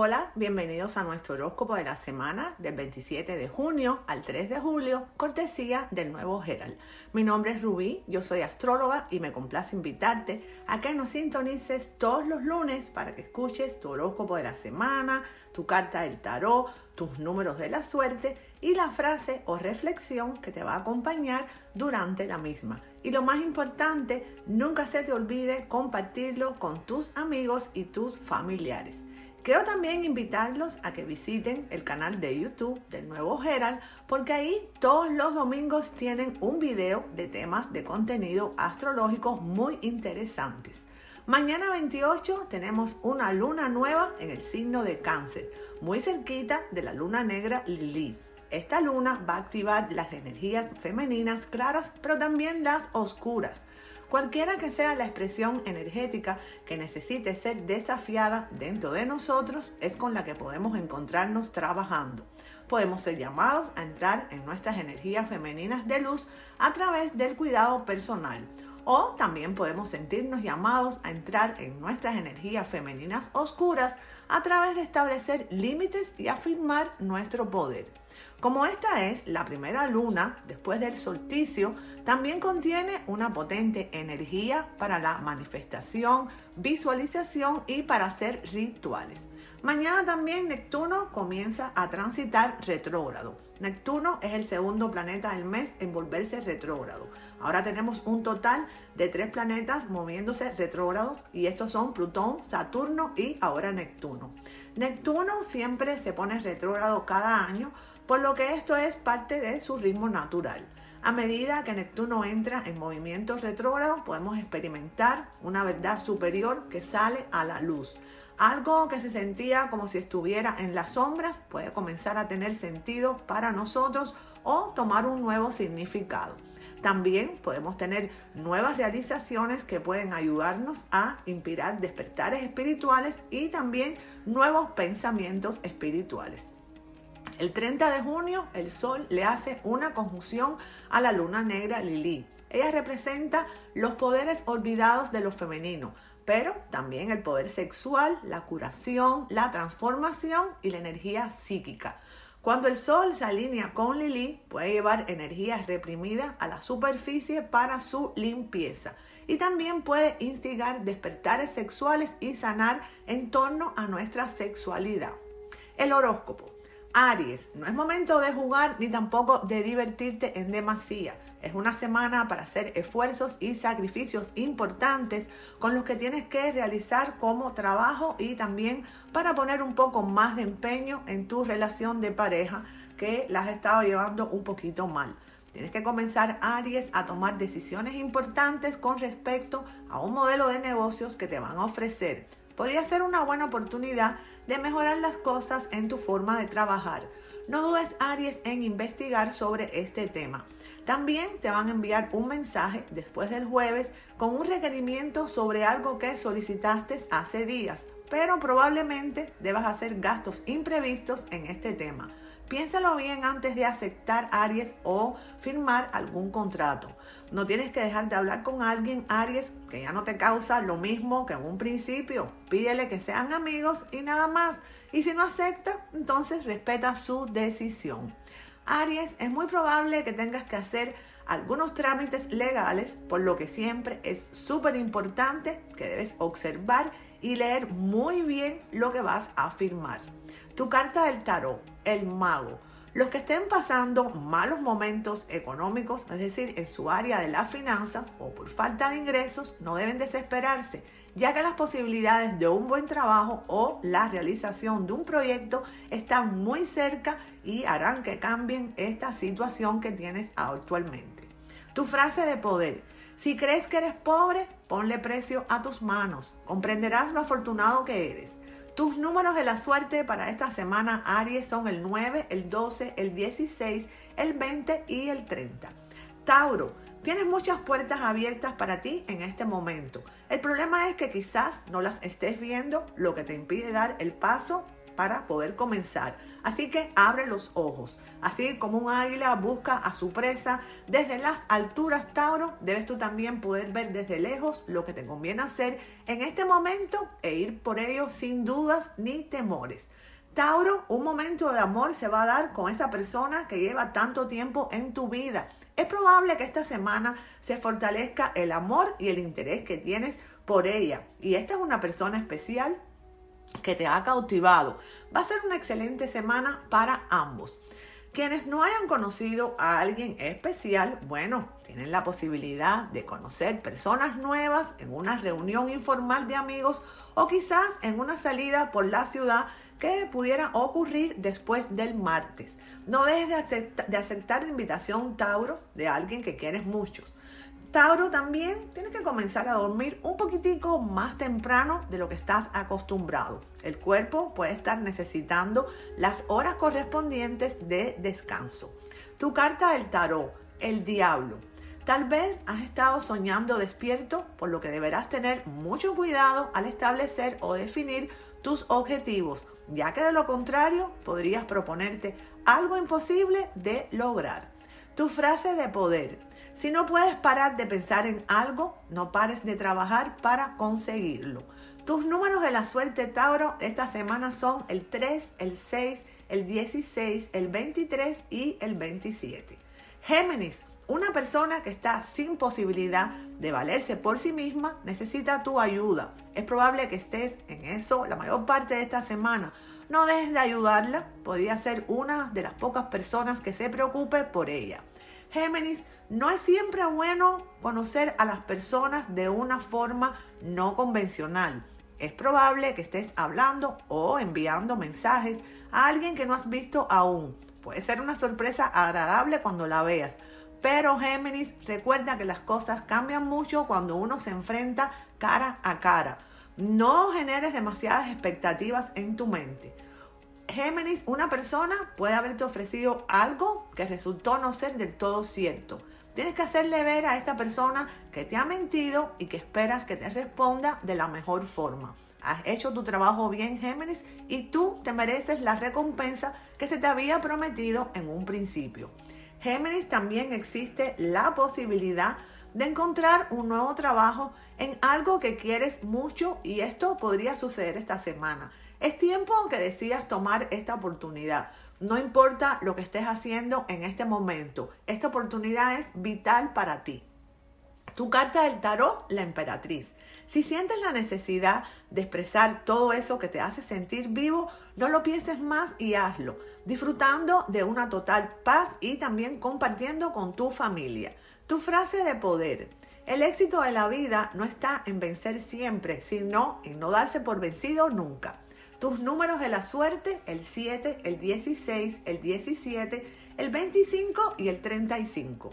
Hola, bienvenidos a nuestro horóscopo de la semana del 27 de junio al 3 de julio, cortesía del nuevo Herald. Mi nombre es Rubí, yo soy astróloga y me complace invitarte a que nos sintonices todos los lunes para que escuches tu horóscopo de la semana, tu carta del tarot, tus números de la suerte y la frase o reflexión que te va a acompañar durante la misma. Y lo más importante, nunca se te olvide compartirlo con tus amigos y tus familiares. Quiero también invitarlos a que visiten el canal de YouTube del nuevo Herald porque ahí todos los domingos tienen un video de temas de contenido astrológico muy interesantes. Mañana 28 tenemos una luna nueva en el signo de cáncer, muy cerquita de la luna negra Lilith. Esta luna va a activar las energías femeninas claras, pero también las oscuras. Cualquiera que sea la expresión energética que necesite ser desafiada dentro de nosotros es con la que podemos encontrarnos trabajando. Podemos ser llamados a entrar en nuestras energías femeninas de luz a través del cuidado personal. O también podemos sentirnos llamados a entrar en nuestras energías femeninas oscuras a través de establecer límites y afirmar nuestro poder. Como esta es la primera luna después del solsticio, también contiene una potente energía para la manifestación, visualización y para hacer rituales. Mañana también Neptuno comienza a transitar retrógrado. Neptuno es el segundo planeta del mes en volverse retrógrado. Ahora tenemos un total de tres planetas moviéndose retrógrados y estos son Plutón, Saturno y ahora Neptuno. Neptuno siempre se pone retrógrado cada año por lo que esto es parte de su ritmo natural. A medida que Neptuno entra en movimiento retrógrado, podemos experimentar una verdad superior que sale a la luz. Algo que se sentía como si estuviera en las sombras puede comenzar a tener sentido para nosotros o tomar un nuevo significado. También podemos tener nuevas realizaciones que pueden ayudarnos a inspirar despertares espirituales y también nuevos pensamientos espirituales. El 30 de junio el Sol le hace una conjunción a la luna negra Lili. Ella representa los poderes olvidados de lo femenino, pero también el poder sexual, la curación, la transformación y la energía psíquica. Cuando el Sol se alinea con Lili, puede llevar energía reprimida a la superficie para su limpieza. Y también puede instigar despertares sexuales y sanar en torno a nuestra sexualidad. El horóscopo. Aries, no es momento de jugar ni tampoco de divertirte en demasía. Es una semana para hacer esfuerzos y sacrificios importantes con los que tienes que realizar como trabajo y también para poner un poco más de empeño en tu relación de pareja que la has estado llevando un poquito mal. Tienes que comenzar, Aries, a tomar decisiones importantes con respecto a un modelo de negocios que te van a ofrecer. Podría ser una buena oportunidad de mejorar las cosas en tu forma de trabajar. No dudes, Aries, en investigar sobre este tema. También te van a enviar un mensaje después del jueves con un requerimiento sobre algo que solicitaste hace días, pero probablemente debas hacer gastos imprevistos en este tema. Piénsalo bien antes de aceptar Aries o firmar algún contrato. No tienes que dejar de hablar con alguien, Aries, que ya no te causa lo mismo que en un principio. Pídele que sean amigos y nada más. Y si no acepta, entonces respeta su decisión. Aries, es muy probable que tengas que hacer algunos trámites legales, por lo que siempre es súper importante que debes observar y leer muy bien lo que vas a firmar. Tu carta del tarot, el mago. Los que estén pasando malos momentos económicos, es decir, en su área de las finanzas o por falta de ingresos, no deben desesperarse, ya que las posibilidades de un buen trabajo o la realización de un proyecto están muy cerca y harán que cambien esta situación que tienes actualmente. Tu frase de poder. Si crees que eres pobre, ponle precio a tus manos. Comprenderás lo afortunado que eres. Tus números de la suerte para esta semana, Aries, son el 9, el 12, el 16, el 20 y el 30. Tauro, tienes muchas puertas abiertas para ti en este momento. El problema es que quizás no las estés viendo, lo que te impide dar el paso para poder comenzar. Así que abre los ojos. Así como un águila busca a su presa desde las alturas, Tauro, debes tú también poder ver desde lejos lo que te conviene hacer en este momento e ir por ello sin dudas ni temores. Tauro, un momento de amor se va a dar con esa persona que lleva tanto tiempo en tu vida. Es probable que esta semana se fortalezca el amor y el interés que tienes por ella. Y esta es una persona especial que te ha cautivado. Va a ser una excelente semana para ambos. Quienes no hayan conocido a alguien especial, bueno, tienen la posibilidad de conocer personas nuevas en una reunión informal de amigos o quizás en una salida por la ciudad que pudiera ocurrir después del martes. No dejes de aceptar, la invitación Tauro de alguien que quieres muchos. Tauro también tienes que comenzar a dormir un poquitico más temprano de lo que estás acostumbrado. El cuerpo puede estar necesitando las horas correspondientes de descanso. Tu carta del tarot, el diablo. Tal vez has estado soñando despierto, por lo que deberás tener mucho cuidado al establecer o definir tus objetivos, ya que de lo contrario podrías proponerte algo imposible de lograr. Tu frase de poder. Si no puedes parar de pensar en algo, no pares de trabajar para conseguirlo. Tus números de la suerte, Tauro, esta semana son el 3, el 6, el 16, el 23 y el 27. Géminis, una persona que está sin posibilidad de valerse por sí misma necesita tu ayuda. Es probable que estés en eso la mayor parte de esta semana. No dejes de ayudarla. Podría ser una de las pocas personas que se preocupe por ella. Géminis, no es siempre bueno conocer a las personas de una forma no convencional. Es probable que estés hablando o enviando mensajes a alguien que no has visto aún. Puede ser una sorpresa agradable cuando la veas pero Géminis, recuerda que las cosas cambian mucho cuando uno se enfrenta cara a cara. No generes demasiadas expectativas en tu mente. Géminis, una persona puede haberte ofrecido algo que resultó no ser del todo cierto. Tienes que hacerle ver a esta persona que te ha mentido y que esperas que te responda de la mejor forma. Has hecho tu trabajo bien, Géminis, y tú te mereces la recompensa que se te había prometido en un principio. Géminis también existe la posibilidad de encontrar un nuevo trabajo en algo que quieres mucho y esto podría suceder esta semana. Es tiempo que decidas tomar esta oportunidad. No importa lo que estés haciendo en este momento, esta oportunidad es vital para ti. Tu carta del tarot, la emperatriz. Si sientes la necesidad de expresar todo eso que te hace sentir vivo, no lo pienses más y hazlo, disfrutando de una total paz y también compartiendo con tu familia. Tu frase de poder. El éxito de la vida no está en vencer siempre, sino en no darse por vencido nunca. Tus números de la suerte, el 7, el 16, el 17, el 25 y el 35.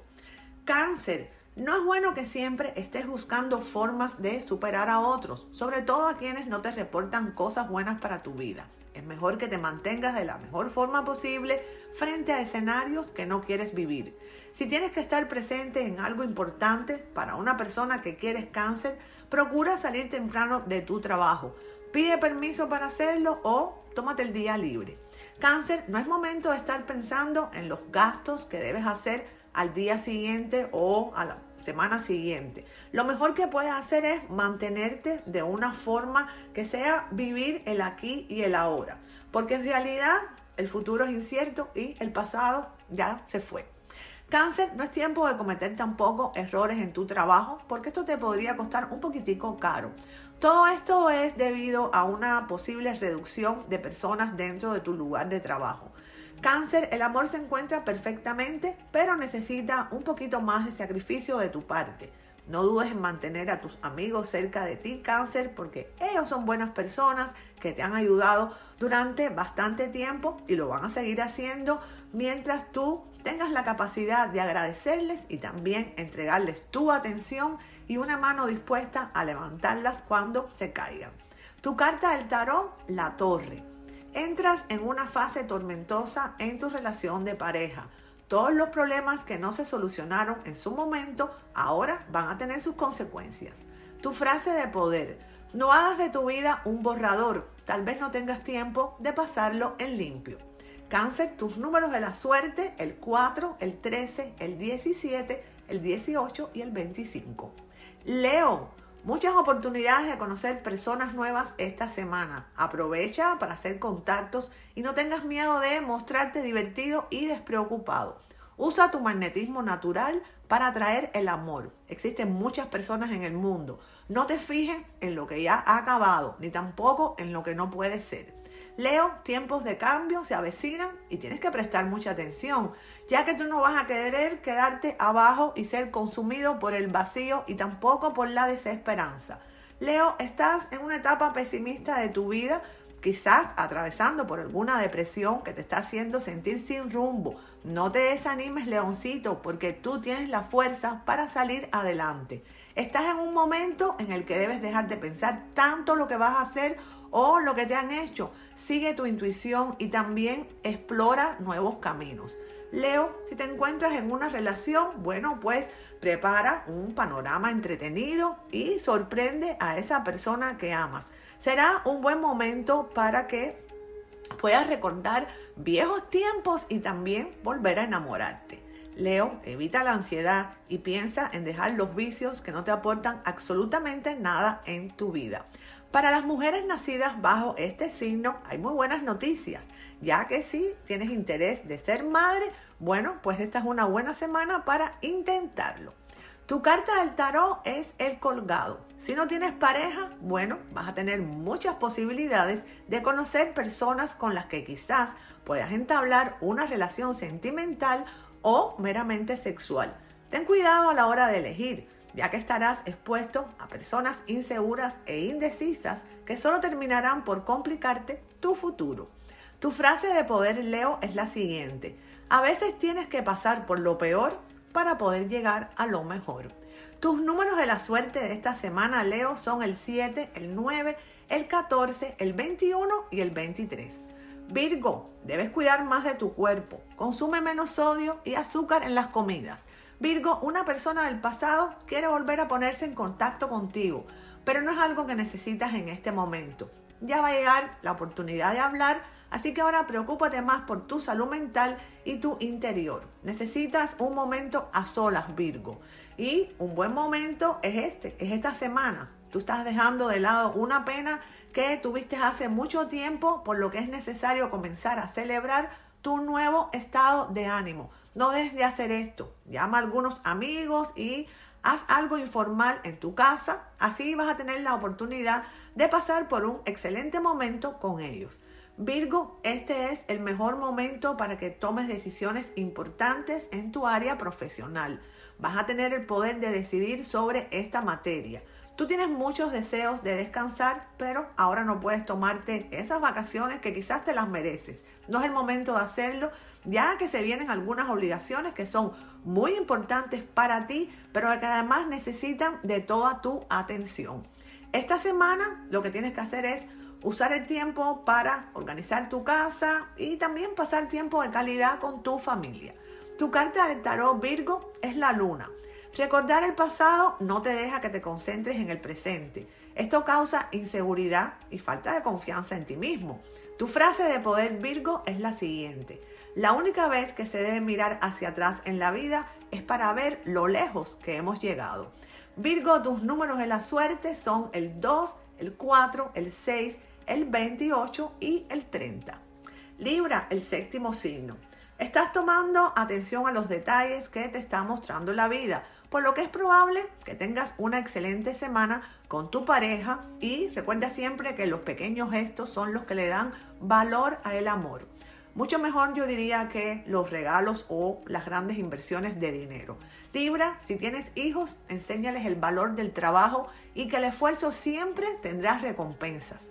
Cáncer, no es bueno que siempre estés buscando formas de superar a otros, sobre todo a quienes no te reportan cosas buenas para tu vida. Es mejor que te mantengas de la mejor forma posible frente a escenarios que no quieres vivir. Si tienes que estar presente en algo importante para una persona que quieres cáncer, procura salir temprano de tu trabajo. Pide permiso para hacerlo o tómate el día libre. Cáncer, no es momento de estar pensando en los gastos que debes hacer al día siguiente o a la semana siguiente. Lo mejor que puedes hacer es mantenerte de una forma que sea vivir el aquí y el ahora. Porque en realidad el futuro es incierto y el pasado ya se fue. Cáncer, no es tiempo de cometer tampoco errores en tu trabajo porque esto te podría costar un poquitico caro. Todo esto es debido a una posible reducción de personas dentro de tu lugar de trabajo. Cáncer, el amor se encuentra perfectamente, pero necesita un poquito más de sacrificio de tu parte. No dudes en mantener a tus amigos cerca de ti, cáncer, porque ellos son buenas personas que te han ayudado durante bastante tiempo y lo van a seguir haciendo mientras tú tengas la capacidad de agradecerles y también entregarles tu atención y una mano dispuesta a levantarlas cuando se caigan. Tu carta del tarot, la torre entras en una fase tormentosa en tu relación de pareja. Todos los problemas que no se solucionaron en su momento ahora van a tener sus consecuencias. Tu frase de poder. No hagas de tu vida un borrador. Tal vez no tengas tiempo de pasarlo en limpio. Cáncer, tus números de la suerte, el 4, el 13, el 17, el 18 y el 25. Leo, muchas oportunidades de conocer personas nuevas esta semana. Aprovecha para hacer contactos y no tengas miedo de mostrarte divertido y despreocupado. Usa tu magnetismo natural para atraer el amor. Existen muchas personas en el mundo. No te fijes en lo que ya ha acabado, ni tampoco en lo que no puede ser. Leo, tiempos de cambio se avecinan y tienes que prestar mucha atención, ya que tú no vas a querer quedarte abajo y ser consumido por el vacío y tampoco por la desesperanza. Leo, estás en una etapa pesimista de tu vida, quizás atravesando por alguna depresión que te está haciendo sentir sin rumbo. No te desanimes, leoncito, porque tú tienes la fuerza para salir adelante. Estás en un momento en el que debes dejar de pensar tanto lo que vas a hacer o lo que te han hecho. Sigue tu intuición y también explora nuevos caminos. Leo, si te encuentras en una relación, bueno, pues prepara un panorama entretenido y sorprende a esa persona que amas. Será un buen momento para que puedas recordar viejos tiempos y también volver a enamorarte. Leo, evita la ansiedad y piensa en dejar los vicios que no te aportan absolutamente nada en tu vida. Para las mujeres nacidas bajo este signo hay muy buenas noticias, ya que si tienes interés de ser madre, bueno, pues esta es una buena semana para intentarlo. Tu carta del tarot es el colgado. Si no tienes pareja, bueno, vas a tener muchas posibilidades de conocer personas con las que quizás puedas entablar una relación sentimental o meramente sexual. Ten cuidado a la hora de elegir, ya que estarás expuesto a personas inseguras e indecisas que solo terminarán por complicarte tu futuro. Tu frase de poder, Leo, es la siguiente. A veces tienes que pasar por lo peor para poder llegar a lo mejor. Tus números de la suerte de esta semana, Leo, son el 7, el 9, el 14, el 21 y el 23. Virgo, debes cuidar más de tu cuerpo. Consume menos sodio y azúcar en las comidas. Virgo, una persona del pasado quiere volver a ponerse en contacto contigo, pero no es algo que necesitas en este momento. Ya va a llegar la oportunidad de hablar, así que ahora preocúpate más por tu salud mental y tu interior. Necesitas un momento a solas, Virgo. Y un buen momento es este, es esta semana. Tú estás dejando de lado una pena que tuviste hace mucho tiempo, por lo que es necesario comenzar a celebrar tu nuevo estado de ánimo. No dejes de hacer esto. Llama a algunos amigos y haz algo informal en tu casa. Así vas a tener la oportunidad de pasar por un excelente momento con ellos. Virgo, este es el mejor momento para que tomes decisiones importantes en tu área profesional. Vas a tener el poder de decidir sobre esta materia. Tú tienes muchos deseos de descansar, pero ahora no puedes tomarte esas vacaciones que quizás te las mereces. No es el momento de hacerlo, ya que se vienen algunas obligaciones que son muy importantes para ti, pero que además necesitan de toda tu atención. Esta semana lo que tienes que hacer es usar el tiempo para organizar tu casa y también pasar tiempo de calidad con tu familia. Tu carta del tarot Virgo es la luna. Recordar el pasado no te deja que te concentres en el presente. Esto causa inseguridad y falta de confianza en ti mismo. Tu frase de poder Virgo es la siguiente. La única vez que se debe mirar hacia atrás en la vida es para ver lo lejos que hemos llegado. Virgo, tus números de la suerte son el 2, el 4, el 6, el 28 y el 30. Libra, el séptimo signo. Estás tomando atención a los detalles que te está mostrando la vida por lo que es probable que tengas una excelente semana con tu pareja y recuerda siempre que los pequeños gestos son los que le dan valor al amor. Mucho mejor yo diría que los regalos o las grandes inversiones de dinero. Libra, si tienes hijos, enséñales el valor del trabajo y que el esfuerzo siempre tendrá recompensas.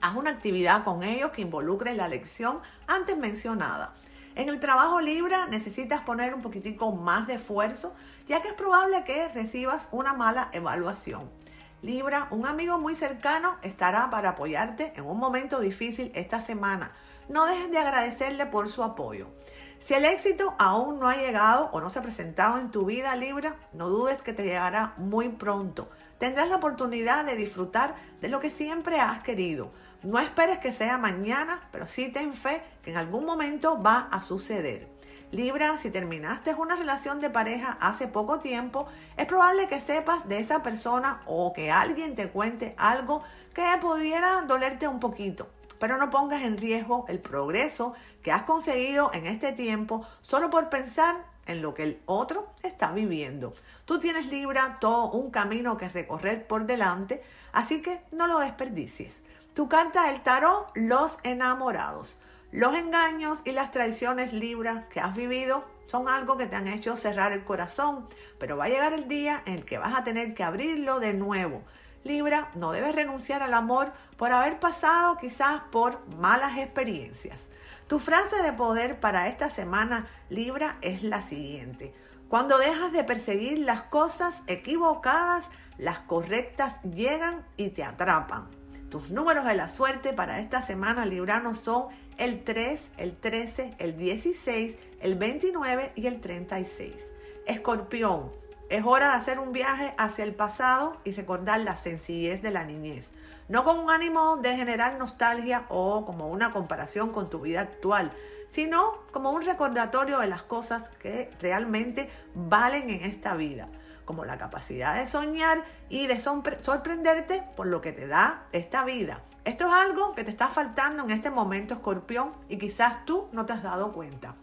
Haz una actividad con ellos que involucre la lección antes mencionada. En el trabajo Libra necesitas poner un poquitico más de esfuerzo, ya que es probable que recibas una mala evaluación. Libra, un amigo muy cercano estará para apoyarte en un momento difícil esta semana. No dejes de agradecerle por su apoyo. Si el éxito aún no ha llegado o no se ha presentado en tu vida Libra, no dudes que te llegará muy pronto. Tendrás la oportunidad de disfrutar de lo que siempre has querido. No esperes que sea mañana, pero sí ten fe que en algún momento va a suceder. Libra, si terminaste una relación de pareja hace poco tiempo, es probable que sepas de esa persona o que alguien te cuente algo que pudiera dolerte un poquito. Pero no pongas en riesgo el progreso que has conseguido en este tiempo solo por pensar en lo que el otro está viviendo. Tú tienes Libra todo un camino que recorrer por delante, así que no lo desperdicies. Tu carta del tarot, los enamorados. Los engaños y las traiciones Libra que has vivido son algo que te han hecho cerrar el corazón, pero va a llegar el día en el que vas a tener que abrirlo de nuevo. Libra, no debes renunciar al amor por haber pasado quizás por malas experiencias. Tu frase de poder para esta semana Libra es la siguiente. Cuando dejas de perseguir las cosas equivocadas, las correctas llegan y te atrapan. Tus números de la suerte para esta semana Librano son el 3, el 13, el 16, el 29 y el 36. Escorpión, es hora de hacer un viaje hacia el pasado y recordar la sencillez de la niñez. No con un ánimo de generar nostalgia o como una comparación con tu vida actual, sino como un recordatorio de las cosas que realmente valen en esta vida, como la capacidad de soñar y de sorprenderte por lo que te da esta vida. Esto es algo que te está faltando en este momento, escorpión, y quizás tú no te has dado cuenta.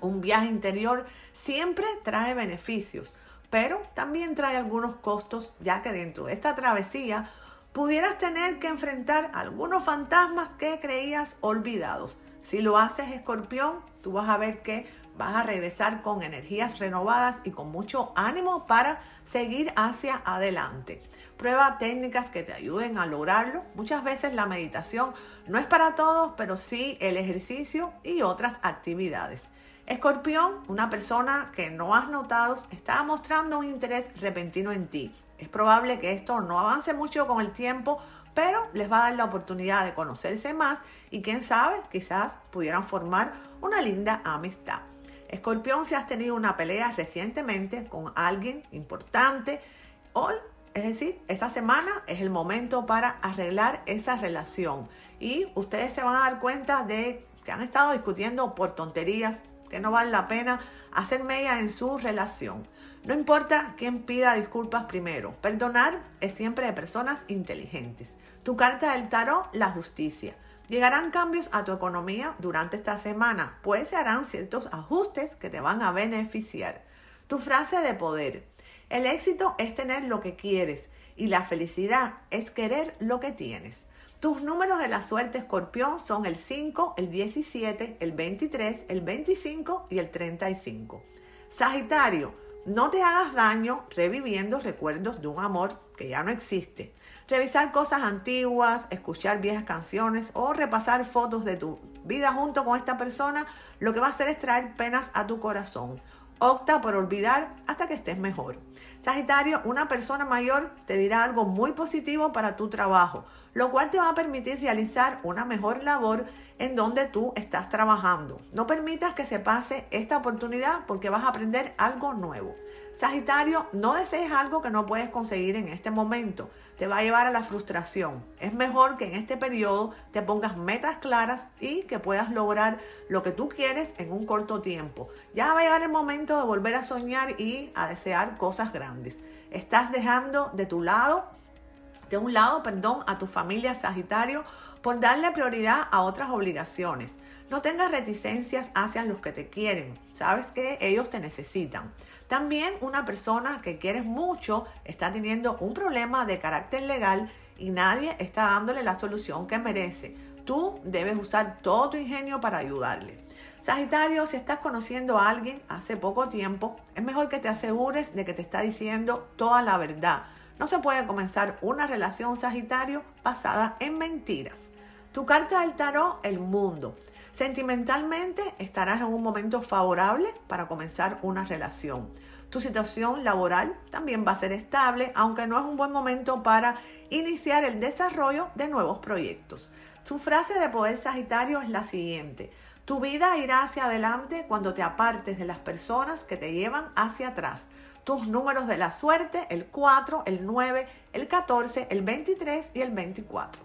Un viaje interior siempre trae beneficios pero también trae algunos costos, ya que dentro de esta travesía pudieras tener que enfrentar algunos fantasmas que creías olvidados. Si lo haces, escorpión, tú vas a ver que vas a regresar con energías renovadas y con mucho ánimo para seguir hacia adelante. Prueba técnicas que te ayuden a lograrlo. Muchas veces la meditación no es para todos, pero sí el ejercicio y otras actividades. Escorpión, una persona que no has notado, está mostrando un interés repentino en ti. Es probable que esto no avance mucho con el tiempo, pero les va a dar la oportunidad de conocerse más y quién sabe, quizás pudieran formar una linda amistad. Escorpión, si has tenido una pelea recientemente con alguien importante, hoy, es decir, esta semana es el momento para arreglar esa relación. Y ustedes se van a dar cuenta de que han estado discutiendo por tonterías, que no vale la pena hacer media en su relación. No importa quién pida disculpas primero, perdonar es siempre de personas inteligentes. Tu carta del tarot, la justicia. Llegarán cambios a tu economía durante esta semana, pues se harán ciertos ajustes que te van a beneficiar. Tu frase de poder. El éxito es tener lo que quieres y la felicidad es querer lo que tienes. Tus números de la suerte escorpión son el 5, el 17, el 23, el 25 y el 35. Sagitario, no te hagas daño reviviendo recuerdos de un amor que ya no existe. Revisar cosas antiguas, escuchar viejas canciones o repasar fotos de tu vida junto con esta persona, lo que va a hacer es traer penas a tu corazón. Opta por olvidar hasta que estés mejor. Sagitario, una persona mayor te dirá algo muy positivo para tu trabajo, lo cual te va a permitir realizar una mejor labor en donde tú estás trabajando. No permitas que se pase esta oportunidad porque vas a aprender algo nuevo. Sagitario, no desees algo que no puedes conseguir en este momento. Te va a llevar a la frustración. Es mejor que en este periodo te pongas metas claras y que puedas lograr lo que tú quieres en un corto tiempo. Ya va a llegar el momento de volver a soñar y a desear cosas grandes. Estás dejando de tu lado, de un lado, perdón, a tu familia Sagitario por darle prioridad a otras obligaciones. No tengas reticencias hacia los que te quieren. Sabes que ellos te necesitan. También una persona que quieres mucho está teniendo un problema de carácter legal y nadie está dándole la solución que merece. Tú debes usar todo tu ingenio para ayudarle. Sagitario, si estás conociendo a alguien hace poco tiempo, es mejor que te asegures de que te está diciendo toda la verdad. No se puede comenzar una relación Sagitario basada en mentiras. Tu carta del tarot, el mundo. Sentimentalmente estarás en un momento favorable para comenzar una relación. Tu situación laboral también va a ser estable, aunque no es un buen momento para iniciar el desarrollo de nuevos proyectos. Su frase de poder Sagitario es la siguiente. Tu vida irá hacia adelante cuando te apartes de las personas que te llevan hacia atrás. Tus números de la suerte, el 4, el 9, el 14, el 23 y el 24.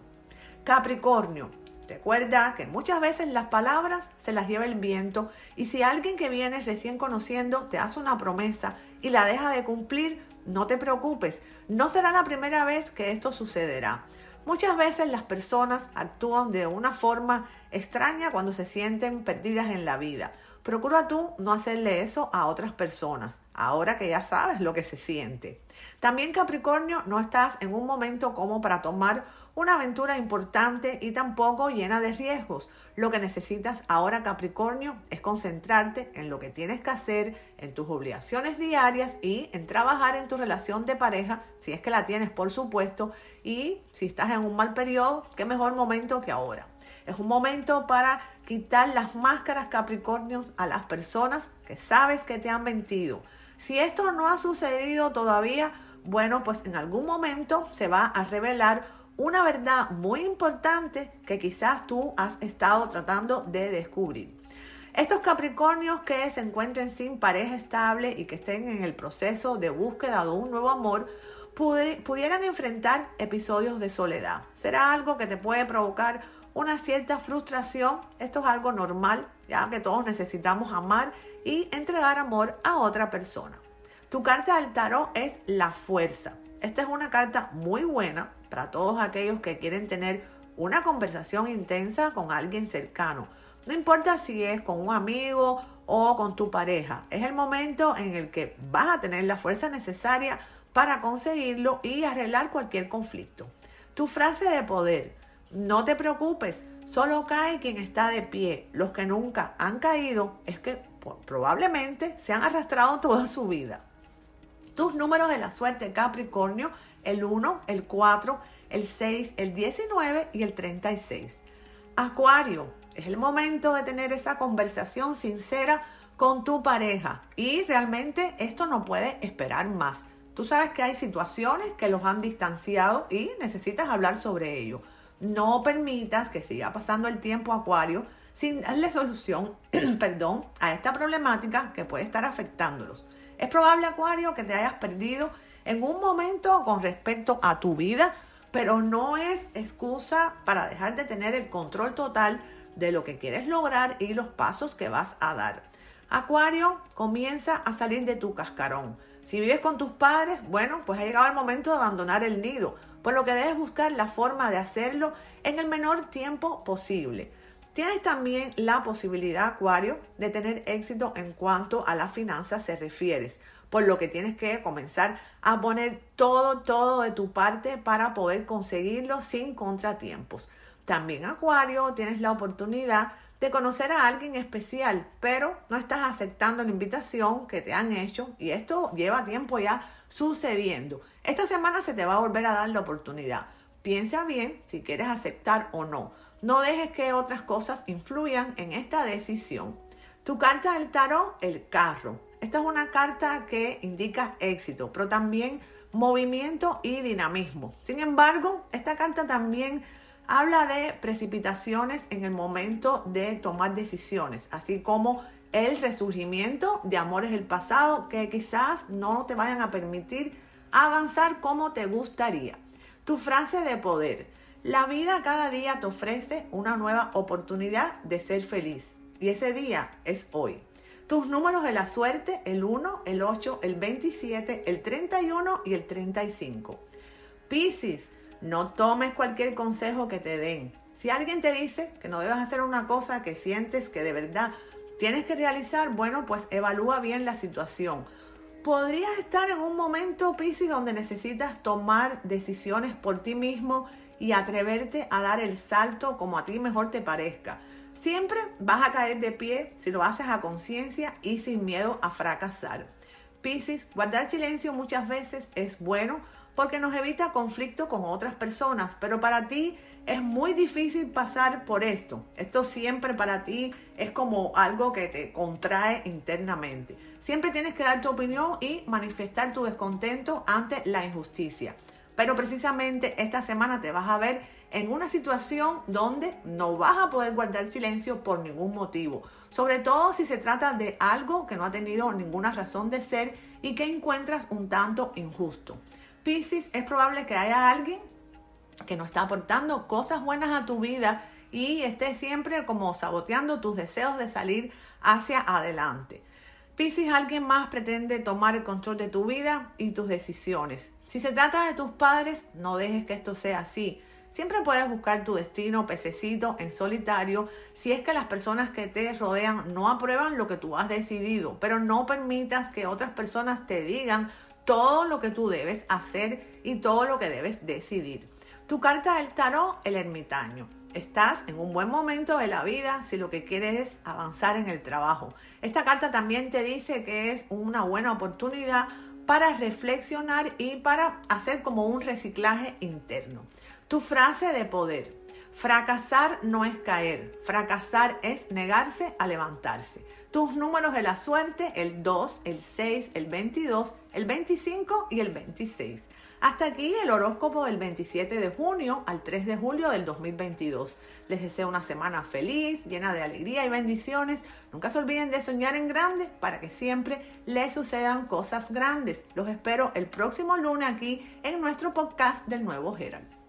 Capricornio, recuerda que muchas veces las palabras se las lleva el viento y si alguien que vienes recién conociendo te hace una promesa y la deja de cumplir, no te preocupes, no será la primera vez que esto sucederá. Muchas veces las personas actúan de una forma extraña cuando se sienten perdidas en la vida. Procura tú no hacerle eso a otras personas, ahora que ya sabes lo que se siente. También Capricornio, no estás en un momento como para tomar una aventura importante y tampoco llena de riesgos. Lo que necesitas ahora, Capricornio, es concentrarte en lo que tienes que hacer, en tus obligaciones diarias y en trabajar en tu relación de pareja, si es que la tienes, por supuesto, y si estás en un mal periodo, qué mejor momento que ahora. Es un momento para quitar las máscaras Capricornios a las personas que sabes que te han mentido. Si esto no ha sucedido todavía, bueno, pues en algún momento se va a revelar una verdad muy importante que quizás tú has estado tratando de descubrir. Estos Capricornios que se encuentren sin pareja estable y que estén en el proceso de búsqueda de un nuevo amor, pudieran enfrentar episodios de soledad. Será algo que te puede provocar una cierta frustración. Esto es algo normal, ya que todos necesitamos amar y entregar amor a otra persona. Tu carta del tarot es la fuerza. Esta es una carta muy buena para todos aquellos que quieren tener una conversación intensa con alguien cercano. No importa si es con un amigo o con tu pareja. Es el momento en el que vas a tener la fuerza necesaria para conseguirlo y arreglar cualquier conflicto. Tu frase de poder. No te preocupes, solo cae quien está de pie. Los que nunca han caído es que probablemente se han arrastrado toda su vida. Tus números de la suerte Capricornio, el 1, el 4, el 6, el 19 y el 36. Acuario, es el momento de tener esa conversación sincera con tu pareja y realmente esto no puede esperar más. Tú sabes que hay situaciones que los han distanciado y necesitas hablar sobre ello. No permitas que siga pasando el tiempo Acuario sin darle solución, perdón, a esta problemática que puede estar afectándolos. Es probable, Acuario, que te hayas perdido en un momento con respecto a tu vida, pero no es excusa para dejar de tener el control total de lo que quieres lograr y los pasos que vas a dar. Acuario, comienza a salir de tu cascarón. Si vives con tus padres, bueno, pues ha llegado el momento de abandonar el nido, por lo que debes buscar la forma de hacerlo en el menor tiempo posible. Tienes también la posibilidad, Acuario, de tener éxito en cuanto a las finanzas se refiere, por lo que tienes que comenzar a poner todo, todo de tu parte para poder conseguirlo sin contratiempos. También, Acuario, tienes la oportunidad de conocer a alguien especial, pero no estás aceptando la invitación que te han hecho y esto lleva tiempo ya sucediendo. Esta semana se te va a volver a dar la oportunidad. Piensa bien si quieres aceptar o no. No dejes que otras cosas influyan en esta decisión. Tu carta del tarot, el carro. Esta es una carta que indica éxito, pero también movimiento y dinamismo. Sin embargo, esta carta también habla de precipitaciones en el momento de tomar decisiones, así como el resurgimiento de amores del pasado que quizás no te vayan a permitir avanzar como te gustaría. Tu frase de poder. La vida cada día te ofrece una nueva oportunidad de ser feliz y ese día es hoy. Tus números de la suerte, el 1, el 8, el 27, el 31 y el 35. Piscis, no tomes cualquier consejo que te den. Si alguien te dice que no debes hacer una cosa que sientes que de verdad tienes que realizar, bueno, pues evalúa bien la situación. Podrías estar en un momento, Piscis, donde necesitas tomar decisiones por ti mismo y atreverte a dar el salto como a ti mejor te parezca. Siempre vas a caer de pie si lo haces a conciencia y sin miedo a fracasar. Piscis, guardar silencio muchas veces es bueno porque nos evita conflicto con otras personas, pero para ti es muy difícil pasar por esto. Esto siempre para ti es como algo que te contrae internamente. Siempre tienes que dar tu opinión y manifestar tu descontento ante la injusticia. Pero precisamente esta semana te vas a ver en una situación donde no vas a poder guardar silencio por ningún motivo. Sobre todo si se trata de algo que no ha tenido ninguna razón de ser y que encuentras un tanto injusto. Piscis, es probable que haya alguien que no está aportando cosas buenas a tu vida y esté siempre como saboteando tus deseos de salir hacia adelante. Piscis, alguien más pretende tomar el control de tu vida y tus decisiones. Si se trata de tus padres, no dejes que esto sea así. Siempre puedes buscar tu destino pececito en solitario si es que las personas que te rodean no aprueban lo que tú has decidido, pero no permitas que otras personas te digan todo lo que tú debes hacer y todo lo que debes decidir. Tu carta del tarot, el ermitaño. Estás en un buen momento de la vida si lo que quieres es avanzar en el trabajo. Esta carta también te dice que es una buena oportunidad para reflexionar y para hacer como un reciclaje interno. Tu frase de poder. Fracasar no es caer, fracasar es negarse a levantarse. Tus números de la suerte, el 2, el 6, el 22, el 25 y el 26. Hasta aquí el horóscopo del 27 de junio al 3 de julio del 2022. Les deseo una semana feliz, llena de alegría y bendiciones. Nunca se olviden de soñar en grande para que siempre les sucedan cosas grandes. Los espero el próximo lunes aquí en nuestro podcast del nuevo Gerald.